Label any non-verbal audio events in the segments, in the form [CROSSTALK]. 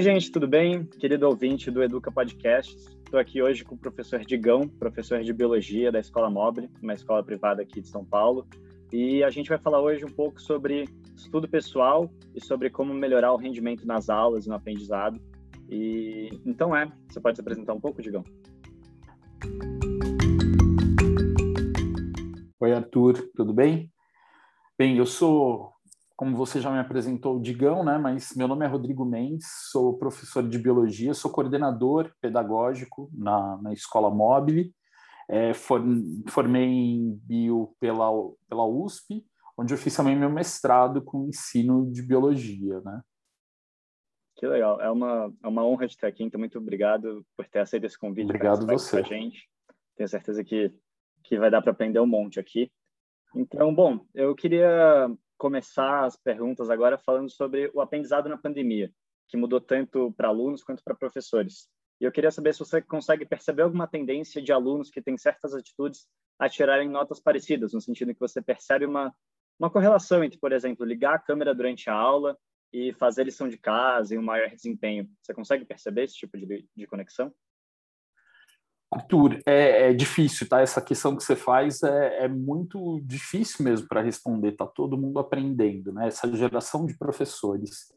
Oi, gente, tudo bem? Querido ouvinte do Educa Podcast. Estou aqui hoje com o professor Digão, professor de Biologia da Escola Mobile, uma escola privada aqui de São Paulo. E a gente vai falar hoje um pouco sobre estudo pessoal e sobre como melhorar o rendimento nas aulas e no aprendizado. E então é, você pode se apresentar um pouco, Digão? Oi, Arthur, tudo bem? Bem, eu sou, como você já me apresentou, o Digão, né? Mas meu nome é Rodrigo Mendes, sou professor de biologia, sou coordenador pedagógico na, na escola Mobile, é, formei em bio pela, pela USP, onde eu fiz também meu mestrado com ensino de biologia, né? Que legal, é uma, é uma honra de estar aqui, então muito obrigado por ter aceito esse convite. Obrigado você. Com a gente. Tenho certeza que que vai dar para aprender um monte aqui. Então, bom, eu queria começar as perguntas agora falando sobre o aprendizado na pandemia, que mudou tanto para alunos quanto para professores. E eu queria saber se você consegue perceber alguma tendência de alunos que têm certas atitudes a tirarem notas parecidas, no sentido que você percebe uma, uma correlação entre, por exemplo, ligar a câmera durante a aula e fazer lição de casa e um maior desempenho. Você consegue perceber esse tipo de, de conexão? Arthur, é, é, difícil, tá? Essa questão que você faz é, é muito difícil mesmo para responder. Tá todo mundo aprendendo, né? Essa geração de professores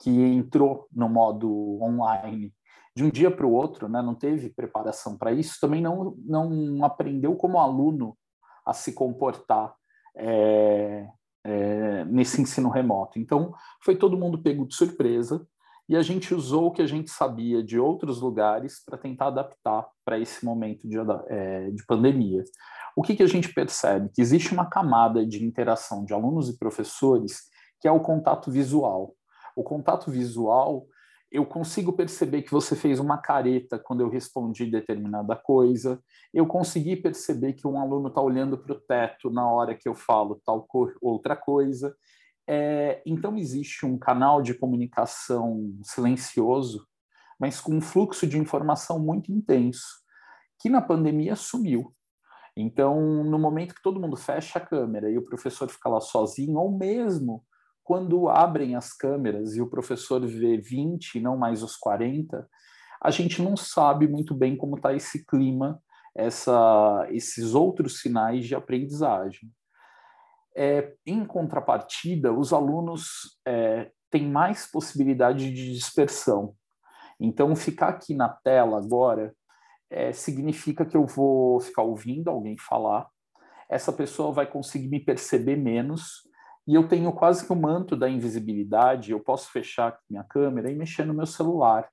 que entrou no modo online de um dia para o outro, né? Não teve preparação para isso. Também não não aprendeu como aluno a se comportar é, é, nesse ensino remoto. Então, foi todo mundo pego de surpresa e a gente usou o que a gente sabia de outros lugares para tentar adaptar para esse momento de, é, de pandemia. O que, que a gente percebe? Que existe uma camada de interação de alunos e professores que é o contato visual. O contato visual, eu consigo perceber que você fez uma careta quando eu respondi determinada coisa, eu consegui perceber que um aluno está olhando para o teto na hora que eu falo tal outra coisa, é, então, existe um canal de comunicação silencioso, mas com um fluxo de informação muito intenso, que na pandemia sumiu. Então, no momento que todo mundo fecha a câmera e o professor fica lá sozinho, ou mesmo quando abrem as câmeras e o professor vê 20, não mais os 40, a gente não sabe muito bem como está esse clima, essa, esses outros sinais de aprendizagem. É, em contrapartida, os alunos é, têm mais possibilidade de dispersão. Então, ficar aqui na tela agora é, significa que eu vou ficar ouvindo alguém falar, essa pessoa vai conseguir me perceber menos, e eu tenho quase que o manto da invisibilidade, eu posso fechar minha câmera e mexer no meu celular.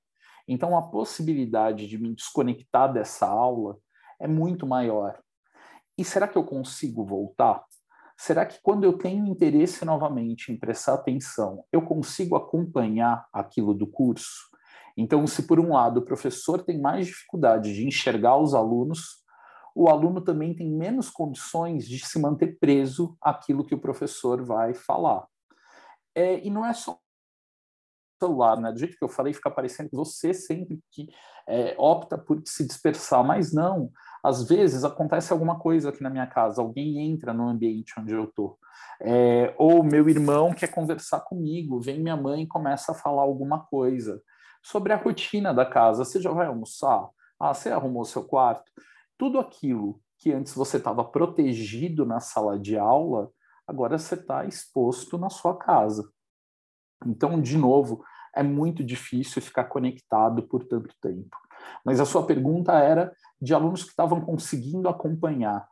Então, a possibilidade de me desconectar dessa aula é muito maior. E será que eu consigo voltar? Será que quando eu tenho interesse novamente em prestar atenção, eu consigo acompanhar aquilo do curso? Então, se por um lado o professor tem mais dificuldade de enxergar os alunos, o aluno também tem menos condições de se manter preso àquilo que o professor vai falar. É, e não é só celular, né? Do jeito que eu falei, fica parecendo que você sempre que é, opta por se dispersar, mas não. Às vezes acontece alguma coisa aqui na minha casa, alguém entra no ambiente onde eu estou. É, ou meu irmão quer conversar comigo, vem minha mãe e começa a falar alguma coisa sobre a rotina da casa. Você já vai almoçar? Ah, você arrumou seu quarto? Tudo aquilo que antes você estava protegido na sala de aula, agora você está exposto na sua casa. Então, de novo, é muito difícil ficar conectado por tanto tempo. Mas a sua pergunta era de alunos que estavam conseguindo acompanhar.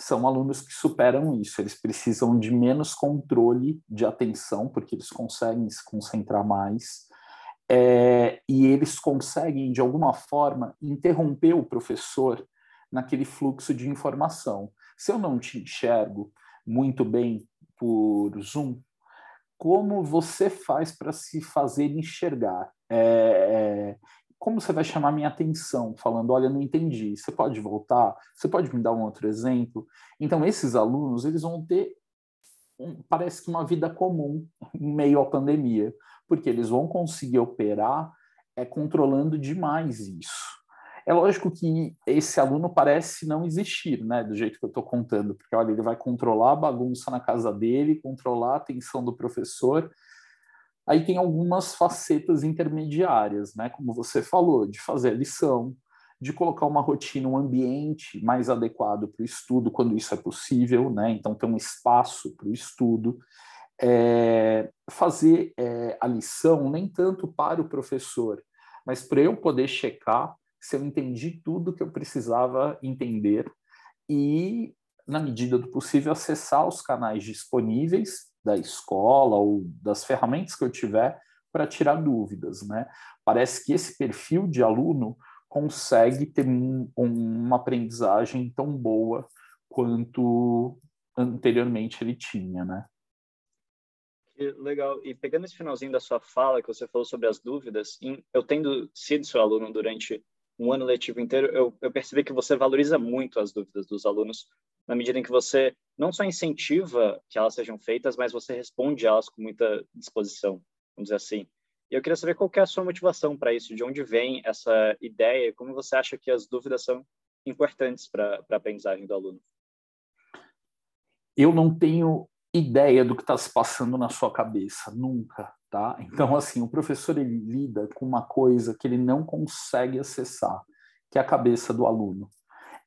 São alunos que superam isso, eles precisam de menos controle de atenção, porque eles conseguem se concentrar mais, é, e eles conseguem, de alguma forma, interromper o professor naquele fluxo de informação. Se eu não te enxergo muito bem por Zoom, como você faz para se fazer enxergar? É, é, como você vai chamar minha atenção, falando, olha, não entendi, você pode voltar? Você pode me dar um outro exemplo? Então, esses alunos, eles vão ter, um, parece que uma vida comum [LAUGHS] em meio à pandemia, porque eles vão conseguir operar é, controlando demais isso. É lógico que esse aluno parece não existir, né, do jeito que eu estou contando, porque olha, ele vai controlar a bagunça na casa dele, controlar a atenção do professor, Aí tem algumas facetas intermediárias, né? Como você falou, de fazer a lição, de colocar uma rotina, um ambiente mais adequado para o estudo, quando isso é possível, né? Então, ter um espaço para o estudo. É, fazer é, a lição nem tanto para o professor, mas para eu poder checar se eu entendi tudo que eu precisava entender e, na medida do possível, acessar os canais disponíveis da escola ou das ferramentas que eu tiver para tirar dúvidas, né? Parece que esse perfil de aluno consegue ter um, uma aprendizagem tão boa quanto anteriormente ele tinha, né? Legal. E pegando esse finalzinho da sua fala, que você falou sobre as dúvidas, eu tendo sido seu aluno durante um ano letivo inteiro, eu, eu percebi que você valoriza muito as dúvidas dos alunos, na medida em que você não só incentiva que elas sejam feitas, mas você responde elas com muita disposição, vamos dizer assim. E eu queria saber qual é a sua motivação para isso, de onde vem essa ideia, como você acha que as dúvidas são importantes para a aprendizagem do aluno. Eu não tenho ideia do que está se passando na sua cabeça, nunca, tá? Então, assim, o professor ele lida com uma coisa que ele não consegue acessar, que é a cabeça do aluno.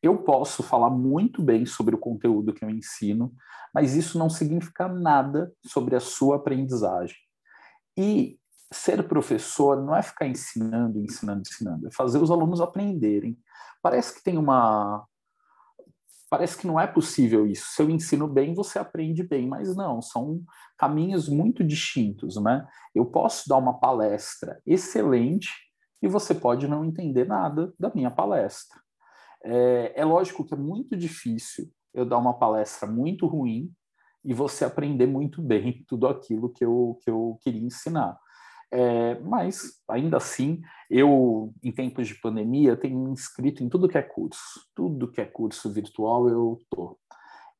Eu posso falar muito bem sobre o conteúdo que eu ensino, mas isso não significa nada sobre a sua aprendizagem. E ser professor não é ficar ensinando, ensinando, ensinando, é fazer os alunos aprenderem. Parece que tem uma. Parece que não é possível isso. Se eu ensino bem, você aprende bem, mas não, são caminhos muito distintos, né? Eu posso dar uma palestra excelente e você pode não entender nada da minha palestra. É, é lógico que é muito difícil eu dar uma palestra muito ruim e você aprender muito bem [LAUGHS] tudo aquilo que eu, que eu queria ensinar. É, mas, ainda assim, eu, em tempos de pandemia, tenho me inscrito em tudo que é curso. Tudo que é curso virtual eu tô.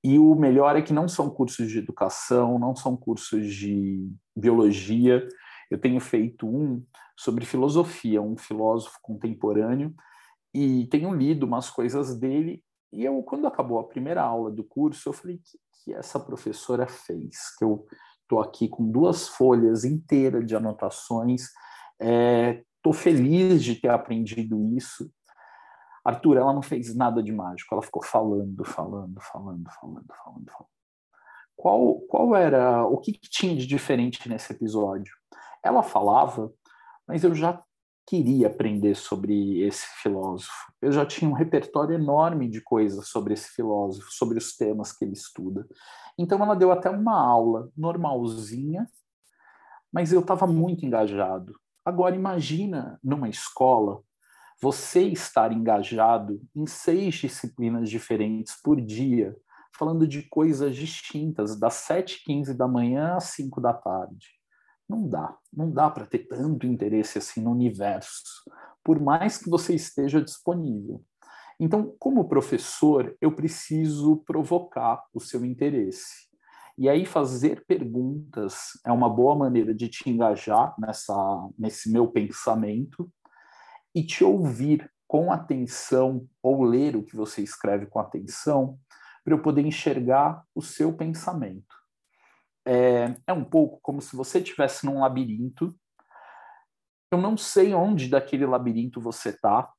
E o melhor é que não são cursos de educação, não são cursos de biologia. Eu tenho feito um sobre filosofia, um filósofo contemporâneo, e tenho lido umas coisas dele. E eu, quando acabou a primeira aula do curso, eu falei: o que, que essa professora fez? Que eu Estou aqui com duas folhas inteiras de anotações. Estou é, feliz de ter aprendido isso. Arthur, ela não fez nada de mágico, ela ficou falando, falando, falando, falando, falando, falando. Qual, qual era, o que, que tinha de diferente nesse episódio? Ela falava, mas eu já queria aprender sobre esse filósofo. Eu já tinha um repertório enorme de coisas sobre esse filósofo, sobre os temas que ele estuda. Então ela deu até uma aula normalzinha, mas eu estava muito engajado. Agora imagina numa escola você estar engajado em seis disciplinas diferentes por dia, falando de coisas distintas, das 7h15 da manhã às 5 da tarde. Não dá, não dá para ter tanto interesse assim no universo, por mais que você esteja disponível. Então, como professor, eu preciso provocar o seu interesse. E aí fazer perguntas é uma boa maneira de te engajar nessa nesse meu pensamento e te ouvir com atenção ou ler o que você escreve com atenção para eu poder enxergar o seu pensamento. É, é um pouco como se você estivesse num labirinto. Eu não sei onde daquele labirinto você está,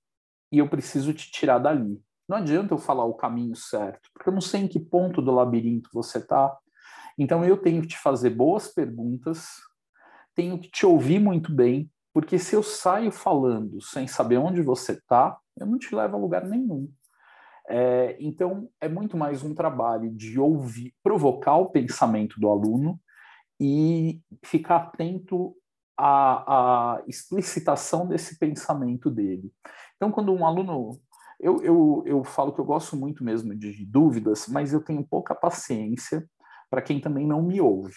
e eu preciso te tirar dali. Não adianta eu falar o caminho certo, porque eu não sei em que ponto do labirinto você está. Então eu tenho que te fazer boas perguntas, tenho que te ouvir muito bem, porque se eu saio falando sem saber onde você está, eu não te levo a lugar nenhum. É, então é muito mais um trabalho de ouvir, provocar o pensamento do aluno e ficar atento à, à explicitação desse pensamento dele. Então, quando um aluno. Eu, eu, eu falo que eu gosto muito mesmo de dúvidas, mas eu tenho pouca paciência para quem também não me ouve.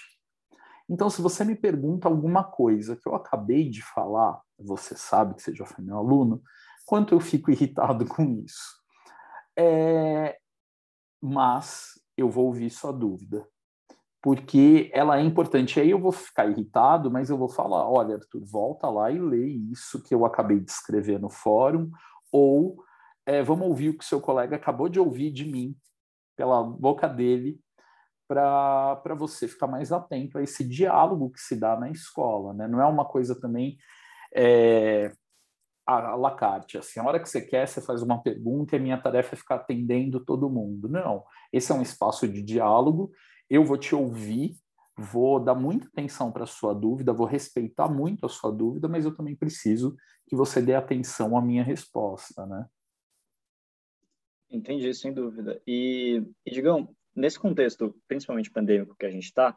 Então, se você me pergunta alguma coisa que eu acabei de falar, você sabe que você já foi meu aluno, quanto eu fico irritado [LAUGHS] com isso. É... Mas eu vou ouvir sua dúvida, porque ela é importante. Aí eu vou ficar irritado, mas eu vou falar: olha, Arthur, volta lá e lê isso que eu acabei de escrever no fórum, ou é, vamos ouvir o que seu colega acabou de ouvir de mim, pela boca dele, para você ficar mais atento a esse diálogo que se dá na escola. Né? Não é uma coisa também é, a la carte, assim, a hora que você quer, você faz uma pergunta e a minha tarefa é ficar atendendo todo mundo. Não, esse é um espaço de diálogo, eu vou te ouvir, vou dar muita atenção para a sua dúvida, vou respeitar muito a sua dúvida, mas eu também preciso que você dê atenção à minha resposta, né? Entendi, sem dúvida. E, e digam, nesse contexto, principalmente pandêmico que a gente está,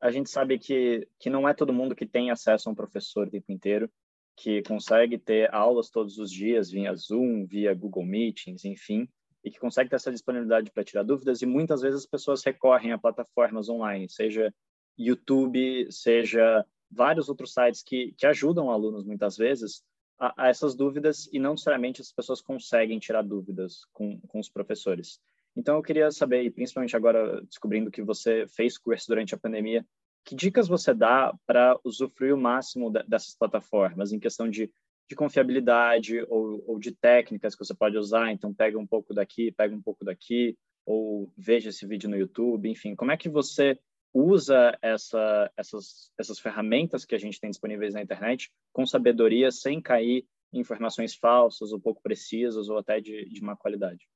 a gente sabe que, que não é todo mundo que tem acesso a um professor o tempo inteiro, que consegue ter aulas todos os dias via Zoom, via Google Meetings, enfim, e que consegue ter essa disponibilidade para tirar dúvidas. E muitas vezes as pessoas recorrem a plataformas online, seja YouTube, seja vários outros sites que, que ajudam alunos muitas vezes a, a, essas dúvidas e não necessariamente as pessoas conseguem tirar dúvidas com, com os professores. Então eu queria saber, e principalmente agora descobrindo que você fez curso durante a pandemia, que dicas você dá para usufruir o máximo dessas plataformas em questão de, de confiabilidade ou, ou, de técnicas que você pode usar? Então, pega um pouco daqui, pega um pouco daqui, ou veja esse vídeo no YouTube, enfim. Como é que você usa essa, essas, essas ferramentas que a gente tem disponíveis na internet com sabedoria, sem cair em informações falsas ou pouco precisas ou até de, de má qualidade?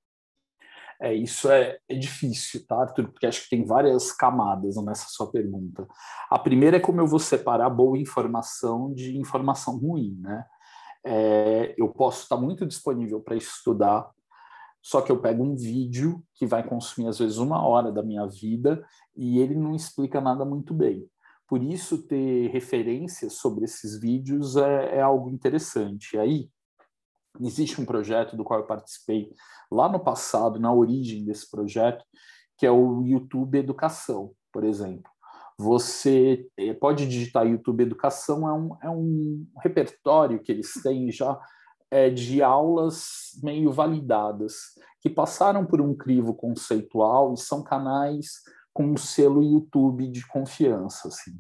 É, isso é, é difícil, tá, Arthur? Porque acho que tem várias camadas nessa sua pergunta. A primeira é como eu vou separar boa informação de informação ruim, né? É, eu posso estar muito disponível para estudar, só que eu pego um vídeo que vai consumir às vezes uma hora da minha vida e ele não explica nada muito bem. Por isso, ter referências sobre esses vídeos é, é algo interessante. E aí, Existe um projeto do qual eu participei lá no passado, na origem desse projeto, que é o YouTube Educação, por exemplo. Você eh, pode digitar YouTube Educação, é um, é um repertório que eles têm já é, de aulas meio validadas, que passaram por um crivo conceitual e são canais com um selo YouTube de confiança. Assim.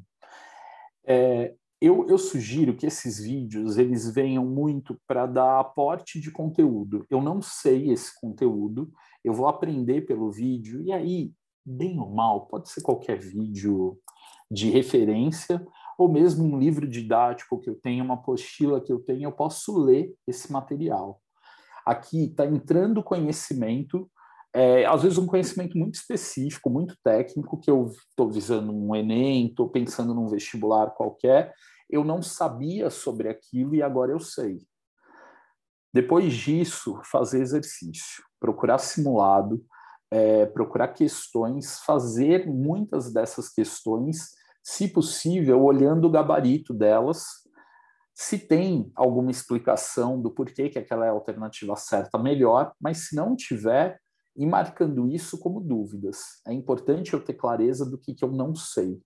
É, eu, eu, sugiro que esses vídeos eles venham muito para dar aporte de conteúdo. Eu não sei esse conteúdo, eu vou aprender pelo vídeo, e aí, bem ou mal, pode ser qualquer vídeo de referência, ou mesmo um livro didático que eu tenho, uma apostila que eu tenho, eu posso ler esse material. Aqui está entrando conhecimento, é, às vezes um conhecimento muito específico, muito técnico, que eu estou visando um Enem, estou pensando num vestibular qualquer, eu não sabia sobre aquilo e agora eu sei. Depois disso, fazer exercício, procurar simulado, é, procurar questões, fazer muitas dessas questões, se possível, olhando o gabarito delas, se tem alguma explicação do porquê que aquela é alternativa certa, melhor, mas se não tiver, e marcando isso como dúvidas. É importante eu ter clareza do que, que eu não sei.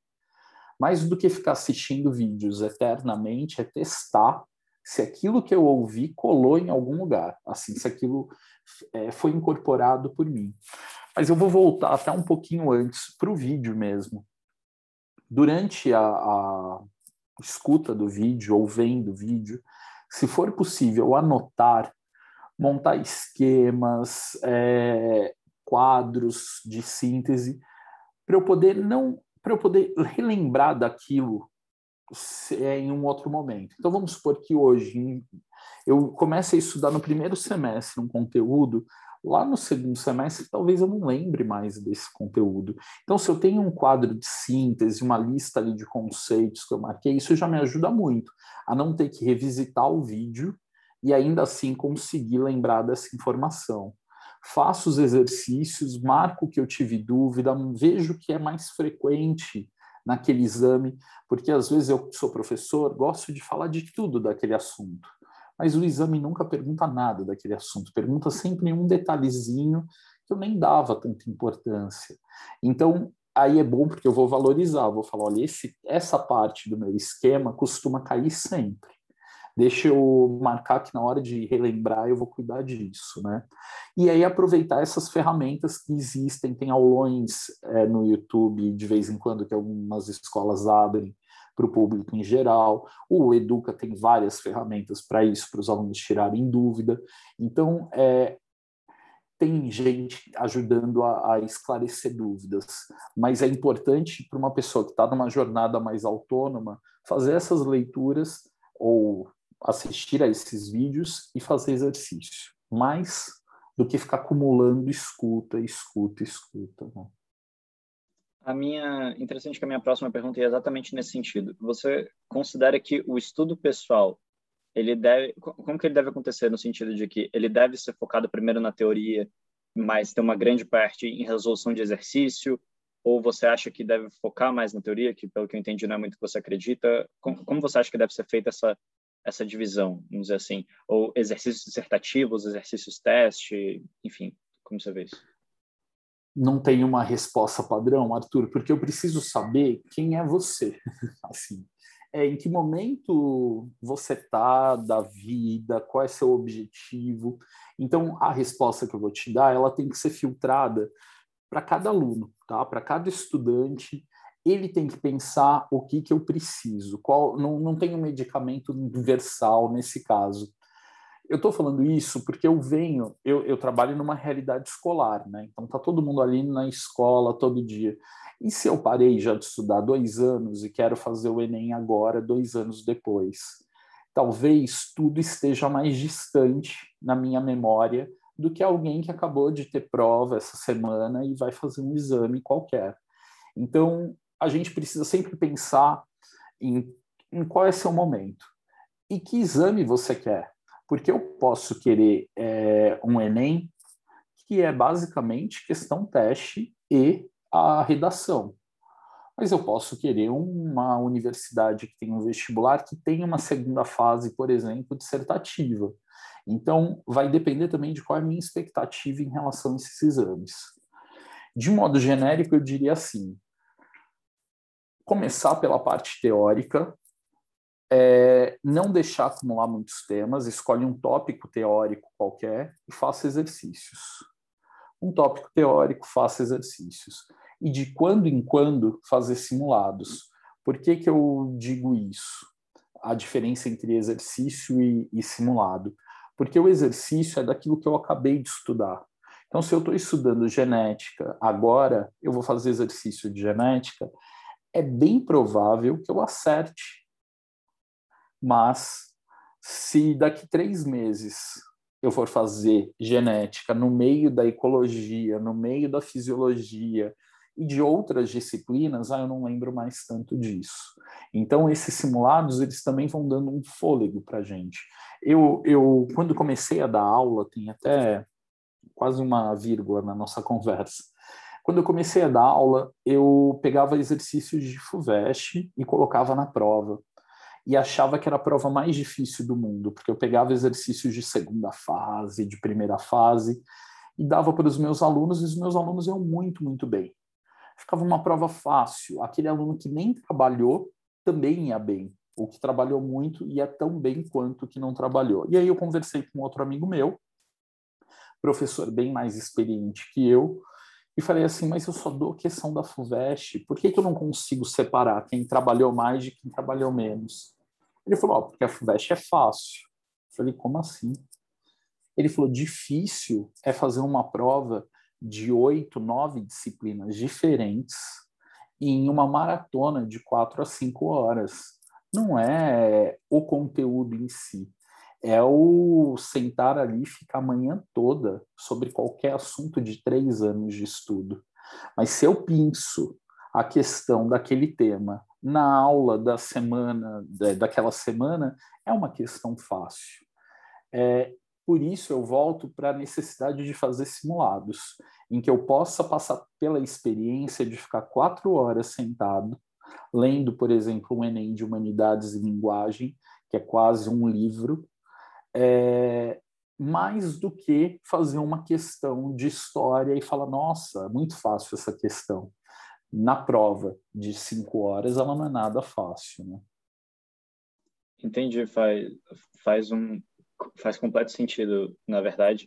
Mais do que ficar assistindo vídeos eternamente, é testar se aquilo que eu ouvi colou em algum lugar, assim, se aquilo é, foi incorporado por mim. Mas eu vou voltar até um pouquinho antes para o vídeo mesmo. Durante a, a escuta do vídeo ou vendo o vídeo, se for possível anotar, montar esquemas, é, quadros de síntese, para eu poder não para eu poder relembrar daquilo em um outro momento. Então vamos supor que hoje eu comece a estudar no primeiro semestre um conteúdo, lá no segundo semestre talvez eu não lembre mais desse conteúdo. Então se eu tenho um quadro de síntese, uma lista ali de conceitos que eu marquei, isso já me ajuda muito a não ter que revisitar o vídeo e ainda assim conseguir lembrar dessa informação faço os exercícios, marco que eu tive dúvida, vejo o que é mais frequente naquele exame, porque às vezes eu sou professor, gosto de falar de tudo daquele assunto, mas o exame nunca pergunta nada daquele assunto, pergunta sempre um detalhezinho que eu nem dava tanta importância. Então, aí é bom porque eu vou valorizar, vou falar, olha, esse, essa parte do meu esquema costuma cair sempre deixa eu marcar que na hora de relembrar eu vou cuidar disso, né? E aí aproveitar essas ferramentas que existem, tem aulões é, no YouTube de vez em quando que algumas escolas abrem para o público em geral. O Educa tem várias ferramentas para isso, para os alunos tirarem dúvida. Então, é, tem gente ajudando a, a esclarecer dúvidas, mas é importante para uma pessoa que está numa jornada mais autônoma fazer essas leituras ou assistir a esses vídeos e fazer exercício, mais do que ficar acumulando escuta, escuta, escuta. Né? A minha interessante que a minha próxima pergunta é exatamente nesse sentido. Você considera que o estudo pessoal ele deve como que ele deve acontecer no sentido de que ele deve ser focado primeiro na teoria, mas ter uma grande parte em resolução de exercício, ou você acha que deve focar mais na teoria, que pelo que eu entendi não é muito o que você acredita? Como, como você acha que deve ser feita essa essa divisão, vamos dizer assim, ou exercícios dissertativos, exercícios teste, enfim, como você vê isso? Não tem uma resposta padrão, Arthur, porque eu preciso saber quem é você, [LAUGHS] assim, é, em que momento você está da vida, qual é seu objetivo. Então, a resposta que eu vou te dar, ela tem que ser filtrada para cada aluno, tá? Para cada estudante, ele tem que pensar o que que eu preciso. Qual não, não tem um medicamento universal nesse caso. Eu estou falando isso porque eu venho, eu, eu trabalho numa realidade escolar, né? Então tá todo mundo ali na escola todo dia. E se eu parei já de estudar dois anos e quero fazer o Enem agora, dois anos depois? Talvez tudo esteja mais distante na minha memória do que alguém que acabou de ter prova essa semana e vai fazer um exame qualquer. Então, a gente precisa sempre pensar em, em qual é seu momento e que exame você quer. Porque eu posso querer é, um Enem que é basicamente questão teste e a redação. Mas eu posso querer uma universidade que tem um vestibular que tem uma segunda fase, por exemplo, dissertativa. Então, vai depender também de qual é a minha expectativa em relação a esses exames. De modo genérico, eu diria assim: começar pela parte teórica, é, não deixar acumular muitos temas, escolhe um tópico teórico qualquer e faça exercícios. Um tópico teórico, faça exercícios. E de quando em quando fazer simulados. Por que, que eu digo isso? A diferença entre exercício e, e simulado. Porque o exercício é daquilo que eu acabei de estudar. Então, se eu estou estudando genética agora, eu vou fazer exercício de genética, é bem provável que eu acerte. Mas, se daqui três meses eu for fazer genética no meio da ecologia, no meio da fisiologia e de outras disciplinas, ah, eu não lembro mais tanto disso. Então, esses simulados, eles também vão dando um fôlego para a gente. Eu, eu, quando comecei a dar aula, tem até quase uma vírgula na nossa conversa, quando eu comecei a dar aula, eu pegava exercícios de FUVEST e colocava na prova. E achava que era a prova mais difícil do mundo, porque eu pegava exercícios de segunda fase, de primeira fase, e dava para os meus alunos, e os meus alunos iam muito, muito bem. Ficava uma prova fácil. Aquele aluno que nem trabalhou também ia bem. O que trabalhou muito ia tão bem quanto o que não trabalhou. E aí eu conversei com outro amigo meu, professor bem mais experiente que eu, e falei assim, mas eu só dou questão da FUVEST, por que, que eu não consigo separar quem trabalhou mais de quem trabalhou menos? Ele falou, oh, porque a FUVEST é fácil. Eu falei, como assim? Ele falou, difícil é fazer uma prova de oito, nove disciplinas diferentes em uma maratona de quatro a cinco horas. Não é o conteúdo em si, é o sentar ali e ficar a manhã toda sobre qualquer assunto de três anos de estudo. Mas se eu penso a questão daquele tema na aula da semana, daquela semana, é uma questão fácil. É, por isso eu volto para a necessidade de fazer simulados, em que eu possa passar pela experiência de ficar quatro horas sentado, lendo, por exemplo, um Enem de Humanidades e Linguagem, que é quase um livro, é, mais do que fazer uma questão de história e falar, nossa, muito fácil essa questão. Na prova de cinco horas, ela não é nada fácil, né? Entendi, faz, faz um faz completo sentido, na verdade.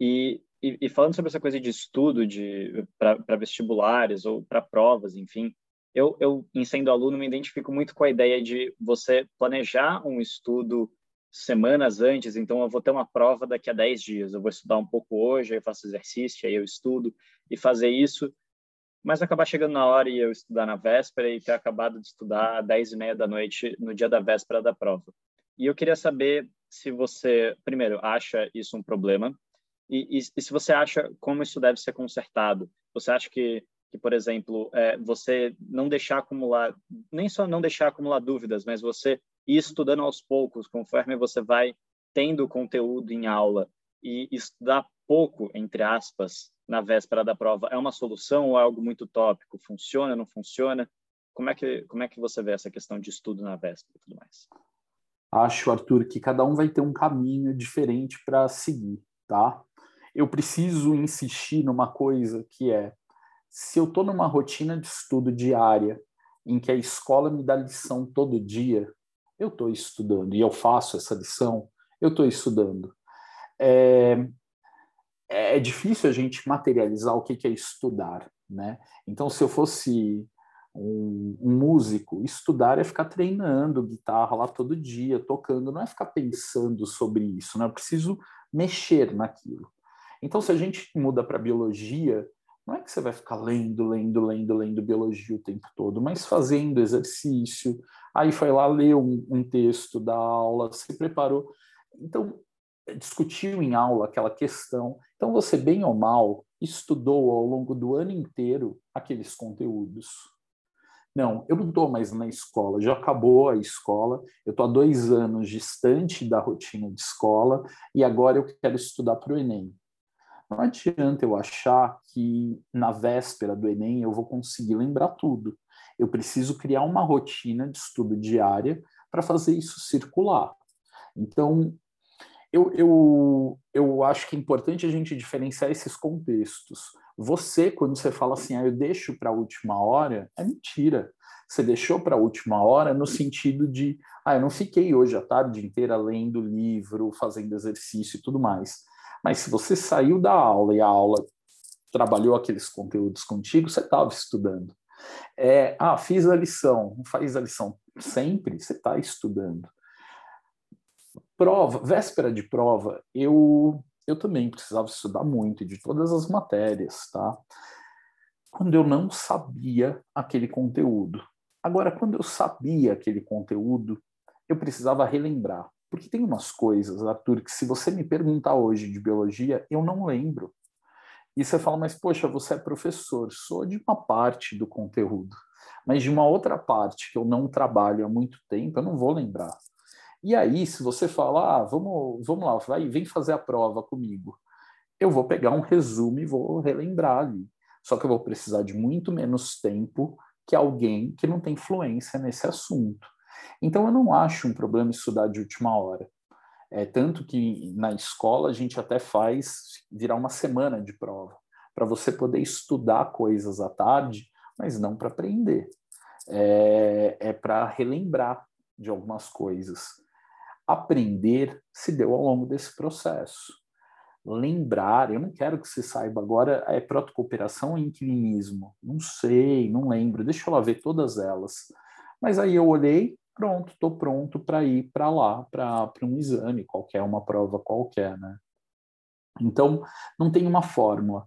E, e, e falando sobre essa coisa de estudo de para vestibulares ou para provas, enfim, eu, eu, em sendo aluno, me identifico muito com a ideia de você planejar um estudo semanas antes, então eu vou ter uma prova daqui a 10 dias. Eu vou estudar um pouco hoje, aí eu faço exercício, aí eu estudo e fazer isso, mas acabar chegando na hora e eu estudar na véspera e ter acabado de estudar às 10 e meia da noite no dia da véspera da prova. E eu queria saber se você, primeiro, acha isso um problema e, e, e se você acha como isso deve ser consertado. Você acha que que, por exemplo, é, você não deixar acumular, nem só não deixar acumular dúvidas, mas você ir estudando aos poucos, conforme você vai tendo conteúdo em aula e estudar pouco, entre aspas, na véspera da prova, é uma solução ou é algo muito tópico? Funciona, não funciona? Como é que, como é que você vê essa questão de estudo na véspera e tudo mais? Acho, Arthur, que cada um vai ter um caminho diferente para seguir, tá? Eu preciso insistir numa coisa que é se eu estou numa rotina de estudo diária, em que a escola me dá lição todo dia, eu estou estudando e eu faço essa lição, eu estou estudando. É, é difícil a gente materializar o que é estudar, né? Então, se eu fosse um, um, músico, estudar é ficar treinando guitarra lá todo dia, tocando, não é ficar pensando sobre isso, né? Eu preciso mexer naquilo. Então, se a gente muda para biologia, não é que você vai ficar lendo, lendo, lendo, lendo biologia o tempo todo, mas fazendo exercício. Aí foi lá, leu um, um texto da aula, se preparou. Então, discutiu em aula aquela questão. Então, você, bem ou mal, estudou ao longo do ano inteiro aqueles conteúdos. Não, eu não estou mais na escola, já acabou a escola, eu estou há dois anos distante da rotina de escola e agora eu quero estudar para o Enem. Não adianta eu achar que na véspera do Enem eu vou conseguir lembrar tudo. Eu preciso criar uma rotina de estudo diária para fazer isso circular. Então, eu, eu, eu acho que é importante a gente diferenciar esses contextos. Você, quando você fala assim, ah, eu deixo para a última hora, é mentira. Você deixou para a última hora no sentido de, ah, eu não fiquei hoje a tarde inteira lendo livro, fazendo exercício e tudo mais. Mas se você saiu da aula e a aula trabalhou aqueles conteúdos contigo, você estava estudando. É, ah, fiz a lição, faz a lição sempre, você está estudando. Prova, véspera de prova, eu, eu também precisava estudar muito de todas as matérias, tá? Quando eu não sabia aquele conteúdo. Agora, quando eu sabia aquele conteúdo, eu precisava relembrar. Porque tem umas coisas, Arthur, que se você me perguntar hoje de biologia, eu não lembro. E você fala, mas poxa, você é professor, sou de uma parte do conteúdo, mas de uma outra parte que eu não trabalho há muito tempo, eu não vou lembrar. E aí, se você falar, ah, vamos, vamos lá, vai, vem fazer a prova comigo, eu vou pegar um resumo e vou relembrar ali. Só que eu vou precisar de muito menos tempo que alguém que não tem fluência nesse assunto. Então, eu não acho um problema estudar de última hora. É, tanto que na escola a gente até faz virar uma semana de prova, para você poder estudar coisas à tarde, mas não para aprender. É, é para relembrar de algumas coisas. Aprender se deu ao longo desse processo. Lembrar, eu não quero que você saiba agora, é protocooperação ou inquilinismo? Não sei, não lembro, deixa eu lá ver todas elas. Mas aí eu olhei, pronto, estou pronto para ir para lá, para um exame qualquer, uma prova qualquer, né? Então, não tem uma fórmula.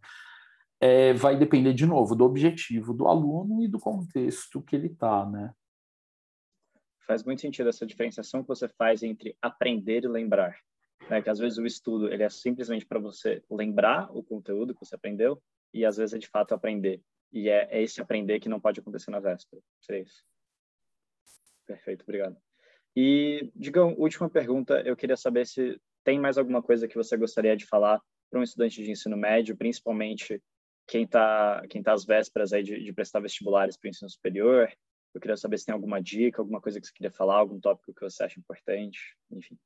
É, vai depender, de novo, do objetivo do aluno e do contexto que ele está, né? Faz muito sentido essa diferenciação que você faz entre aprender e lembrar. Né? Que às vezes o estudo ele é simplesmente para você lembrar o conteúdo que você aprendeu e às vezes é de fato aprender. E é, é esse aprender que não pode acontecer na véspera. Seria isso? Perfeito, obrigado. E, Digão, última pergunta, eu queria saber se tem mais alguma coisa que você gostaria de falar para um estudante de ensino médio, principalmente quem está quem tá às vésperas aí de, de prestar vestibulares para o ensino superior. Eu queria saber se tem alguma dica, alguma coisa que você queria falar, algum tópico que você acha importante, enfim.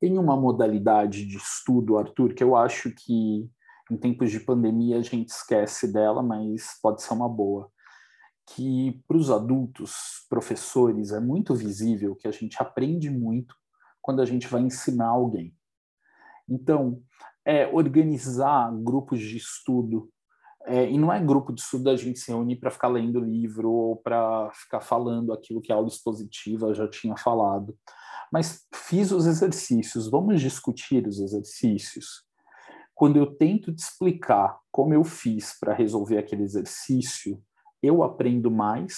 Tem uma modalidade de estudo, Arthur, que eu acho que em tempos de pandemia a gente esquece dela, mas pode ser uma boa que para os adultos, professores, é muito visível que a gente aprende muito quando a gente vai ensinar alguém. Então, é organizar grupos de estudo É, e não é grupo de estudo a gente se reunir para ficar lendo livro ou para ficar falando aquilo que a aula expositiva já tinha falado. Mas fiz os exercícios, vamos discutir os exercícios. Quando eu tento te explicar como eu fiz para resolver aquele exercício, eu aprendo mais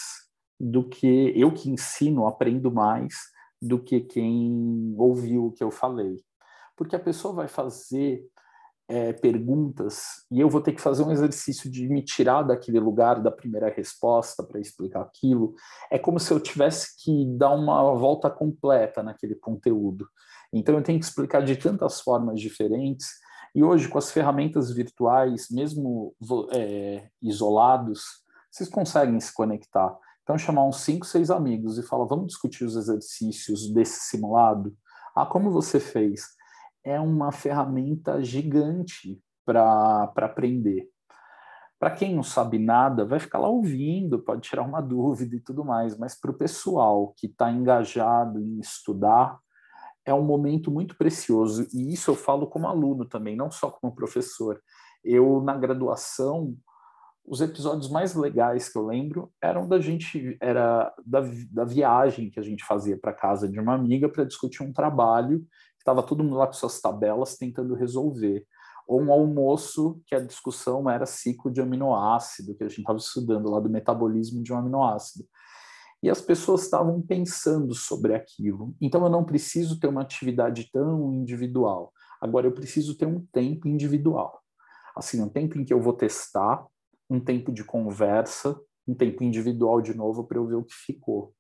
do que eu que ensino, aprendo mais do que quem ouviu o que eu falei. Porque a pessoa vai fazer é, perguntas e eu vou ter que fazer um exercício de me tirar daquele lugar da primeira resposta para explicar aquilo. É como se eu tivesse que dar uma volta completa naquele conteúdo. Então eu tenho que explicar de tantas formas diferentes. E hoje, com as ferramentas virtuais, mesmo é, isolados, vocês conseguem se conectar. Então, chamar uns cinco, seis amigos e falar: vamos discutir os exercícios desse simulado? Ah, como você fez? é uma ferramenta gigante para aprender. Para quem não sabe nada, vai ficar lá ouvindo, pode tirar uma dúvida e tudo mais, mas para o pessoal que está engajado em estudar, é um momento muito precioso. E isso eu falo como aluno também, não só como professor. Eu, na graduação, os episódios mais legais que eu lembro eram da gente, era da, da viagem que a gente fazia para casa de uma amiga para discutir um trabalho estava todo mundo lá com suas tabelas tentando resolver. Ou um almoço que a discussão era ciclo de aminoácido, que a gente estava estudando lá do metabolismo de um aminoácido. E as pessoas estavam pensando sobre aquilo. Então eu não preciso ter uma atividade tão individual. Agora eu preciso ter um tempo individual. Assim, um tempo em que eu vou testar, um tempo de conversa, um tempo individual de novo para eu ver o que ficou.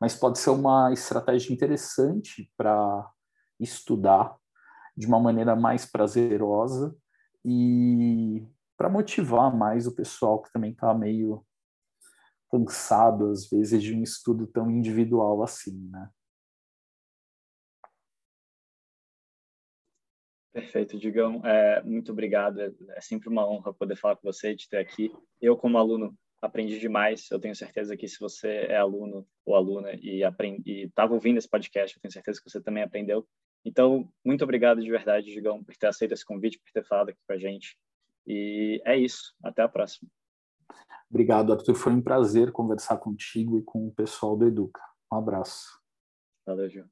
Mas pode ser uma estratégia interessante para estudar de uma maneira mais prazerosa e para motivar mais o pessoal que também está meio cansado às vezes de um estudo tão individual assim, né? Perfeito, Digão. É, muito obrigado. É, é sempre uma honra poder falar com você, te ter aqui. Eu, como aluno, aprendi demais. Eu tenho certeza que se você é aluno ou aluna e estava ouvindo esse podcast, eu tenho certeza que você também aprendeu. Então, muito obrigado de verdade, Digão, por ter aceito esse convite, por ter falado aqui com a gente. E é isso. Até a próxima. Obrigado, Arthur. Foi um prazer conversar contigo e com o pessoal do Educa. Um abraço. Valeu, Gil.